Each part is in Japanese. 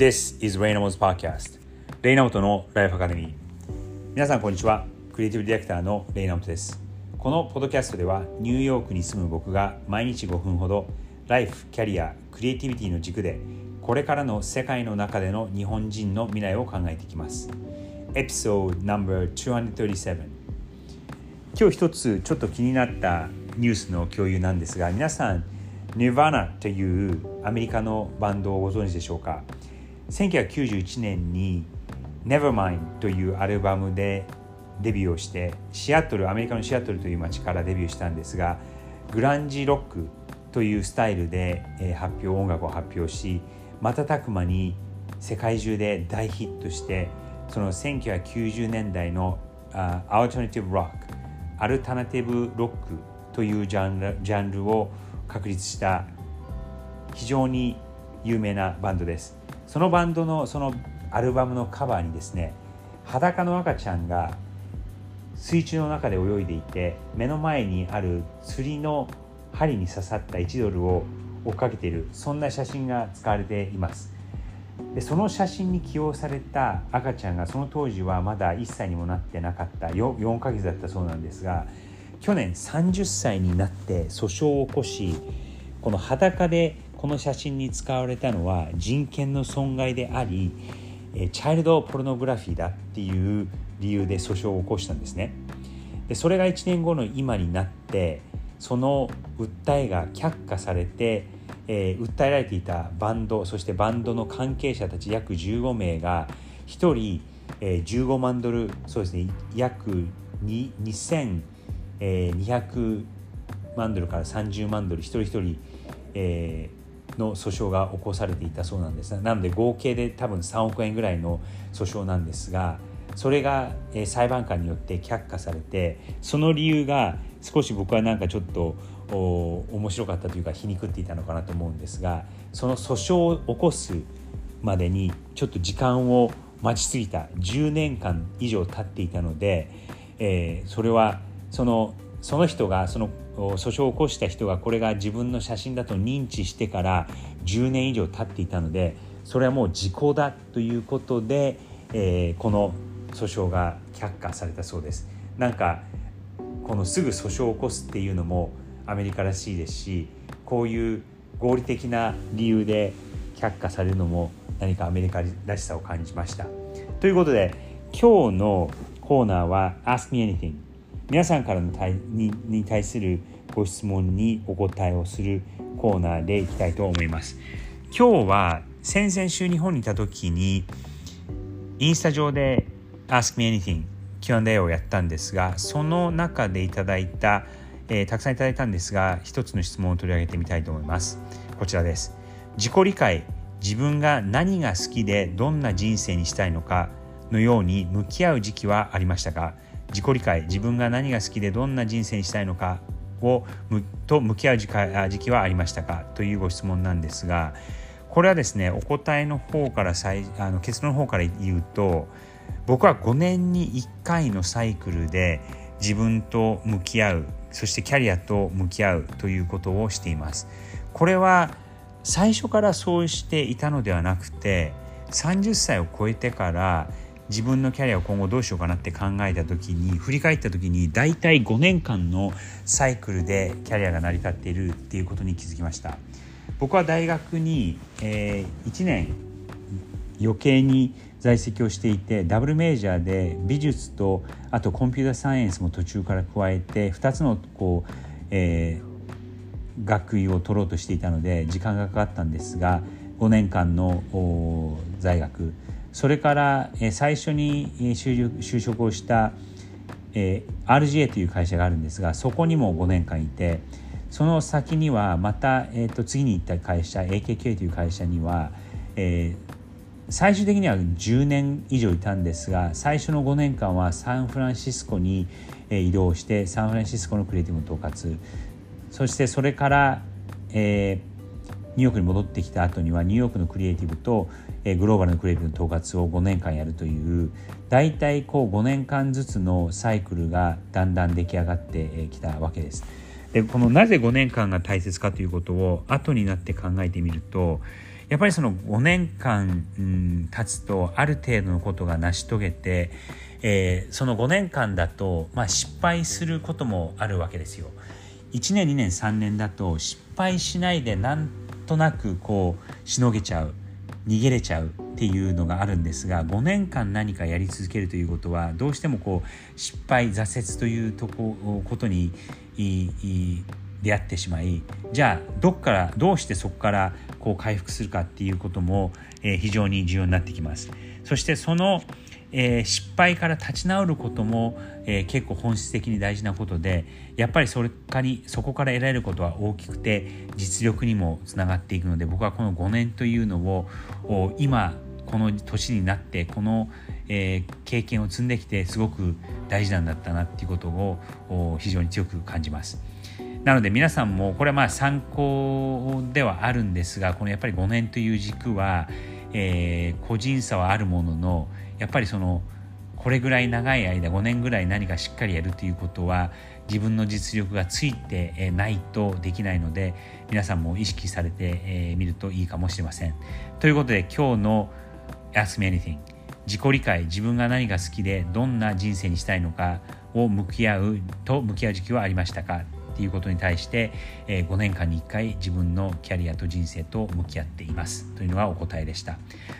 This is Raynamo's Podcast. レイナモトのライフアカデミー皆さんこんにちは。クリエイティブディレクターのレイナモトです。このポッドキャストではニューヨークに住む僕が毎日5分ほどライフ、キャリア、クリエイティビティの軸でこれからの世界の中での日本人の未来を考えていきます。エピソード No.237 今日一つちょっと気になったニュースの共有なんですが皆さん Nirvana というアメリカのバンドをご存知でしょうか？1991年に Nevermind というアルバムでデビューをしてシアトルアメリカのシアトルという街からデビューしたんですがグランジロックというスタイルで発表音楽を発表し瞬く間に世界中で大ヒットしてその1990年代のアルタナティブロックアルタナティブロックというジャンルジャンルを確立した非常に有名なバンドです。そのバンドのそのアルバムのカバーにですね裸の赤ちゃんが水中の中で泳いでいて目の前にある釣りの針に刺さった1ドルを追っかけているそんな写真が使われています。でその写真に起用された赤ちゃんがその当時はまだ1歳にもなってなかった 4, 4ヶ月だったそうなんですが去年30歳になって訴訟を起こしこの裸でこの写真に使われたのは人権の損害でありチャイルドポルノグラフィーだっていう理由で訴訟を起こしたんですね。でそれが1年後の今になってその訴えが却下されて、えー、訴えられていたバンドそしてバンドの関係者たち約15名が1人、えー、15万ドルそうですね約2200万ドルから30万ドル一人一人、えー、の訴訟が起こされていたそうなんです。なので合計で多分3億円ぐらいの訴訟なんですがそれが、裁判官によって却下されてその理由が少し僕はなんかちょっと面白かったというか皮肉っていたのかなと思うんですがその訴訟を起こすまでにちょっと時間を待ちすぎた10年間以上経っていたので、えー、それはそのその人がその訴訟を起こした人がこれが自分の写真だと認知してから10年以上経っていたのでそれはもう時効だということで、えー、この訴訟が却下されたそうです。なんかこのすぐ訴訟を起こすっていうのもアメリカらしいですしこういう合理的な理由で却下されるのも何かアメリカらしさを感じました。ということで今日のコーナーは「Ask Me Anything」皆さんからの対にに対するご質問にお答えをするコーナーでいきたいと思います。今日は先々週日本にいた時にインスタ上で Ask Me Anything Q&A をやったんですがその中でいただいた、えー、たくさんいただいたんですが一つの質問を取り上げてみたいと思いますこちらです自己理解自分が何が好きでどんな人生にしたいのかのように向き合う時期はありましたか自己理解自分が何が好きでどんな人生にしたいのかをと向き合う時期はありましたかというご質問なんですがこれはですねお答えの方からあの結論の方から言うと僕は5年に1回のサイクルで自分と向き合うそしてキャリアと向き合うということをしています。これは最初からそうしていたのではなくて30歳を超えてから自分のキャリアを今後どうしようかなって考えた時に振り返った時に大体5年間のサイクルでキャリアが成り立っているっていうことに気づきました。僕は大学に、えー、1年余計に在籍をしていてダブルメジャーで美術とあとコンピューターサイエンスも途中から加えて2つのこう、えー、学位を取ろうとしていたので時間がかかったんですが5年間の在学。それから最初に就職をした RGA という会社があるんですがそこにも5年間いてその先にはまた、えー、と次に行った会社 AKK という会社には、えー、最終的には10年以上いたんですが最初の5年間はサンフランシスコに移動してサンフランシスコのクリエイティブの統括。そしてそれから、え、ニューヨークに戻ってきた後にはニューヨークのクリエイティブと、えグローバルのクリエイティブの統括を5年間やるという大体こう5年間ずつのサイクルがだんだん出来上がってきたわけです。でこのなぜ5年間が大切かということを後になって考えてみるとやっぱりその5年間、うん、経つとある程度のことが成し遂げて、えー、その5年間だと、まあ、失敗することもあるわけですよ。1年2年3年だと失敗しないでなんとなくこうしのげちゃう逃げれちゃうっていうのがあるんですが5年間何かやり続けるということはどうしてもこう失敗挫折というとこことに出会ってしまいじゃあどっからどうしてそこからこう回復するかっていうことも、えー、非常に重要になってきます。そしてそのえー、失敗から立ち直ることも、えー、結構本質的に大事なことでやっぱりそれかにそこから得られることは大きくて実力にもつながっていくので僕はこの5年というのを今この年になってこの、えー、経験を積んできてすごく大事なんだったなっていうことを非常に強く感じます。なので皆さんもこれはまあ参考ではあるんですがこのやっぱり5年という軸は、えー、個人差はあるもののやっぱりそのこれぐらい長い間5年ぐらい何かしっかりやるということは自分の実力がついてないとできないので皆さんも意識されてみるといいかもしれません。ということで今日の Ask Me Anything 自己理解自分が何が好きでどんな人生にしたいのかを向き合うと向き合う時期はありましたか？っていうことに対して、え5年間に1回自分のキャリアと人生と向き合っていますというのがお答えでした。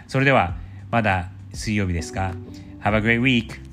それではまだ水曜日ですが Have a great week!